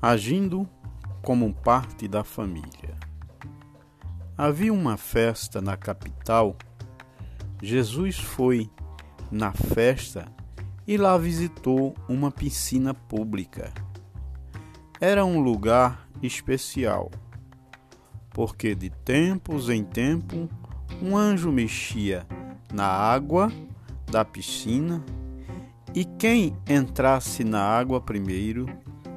agindo como parte da família. Havia uma festa na capital. Jesus foi na festa e lá visitou uma piscina pública. Era um lugar especial, porque de tempos em tempo um anjo mexia na água da piscina e quem entrasse na água primeiro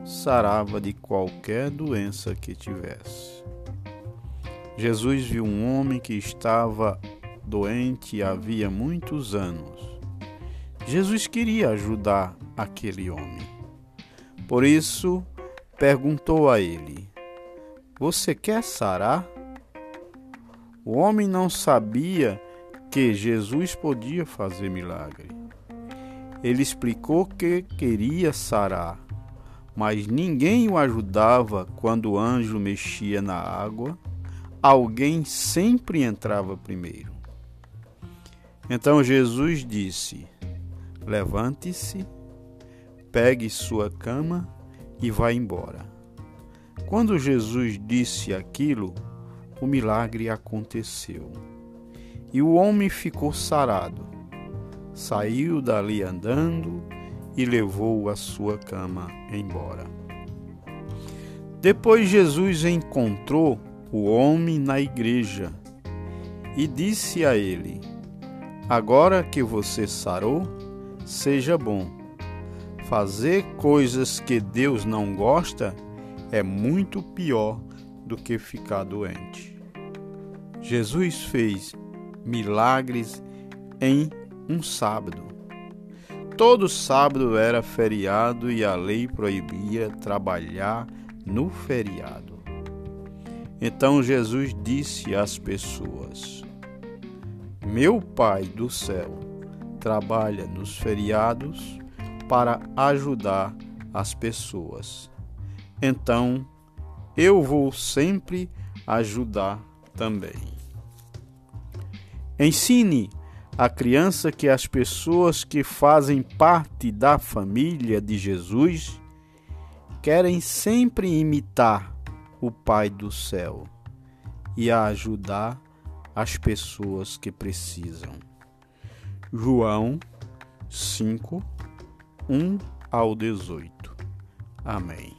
sarava de qualquer doença que tivesse. Jesus viu um homem que estava doente havia muitos anos. Jesus queria ajudar aquele homem. Por isso, perguntou a ele: Você quer sarar? O homem não sabia que Jesus podia fazer milagre. Ele explicou que queria sarar mas ninguém o ajudava quando o anjo mexia na água, alguém sempre entrava primeiro. Então Jesus disse: Levante-se, pegue sua cama e vá embora. Quando Jesus disse aquilo, o milagre aconteceu. E o homem ficou sarado. Saiu dali andando e levou a sua cama embora. Depois Jesus encontrou o homem na igreja e disse a ele: Agora que você sarou, seja bom. Fazer coisas que Deus não gosta é muito pior do que ficar doente. Jesus fez milagres em um sábado Todo sábado era feriado e a lei proibia trabalhar no feriado. Então Jesus disse às pessoas: Meu Pai do céu trabalha nos feriados para ajudar as pessoas. Então eu vou sempre ajudar também. Ensine a criança que as pessoas que fazem parte da família de Jesus querem sempre imitar o Pai do céu e a ajudar as pessoas que precisam. João 5, 1 ao 18. Amém.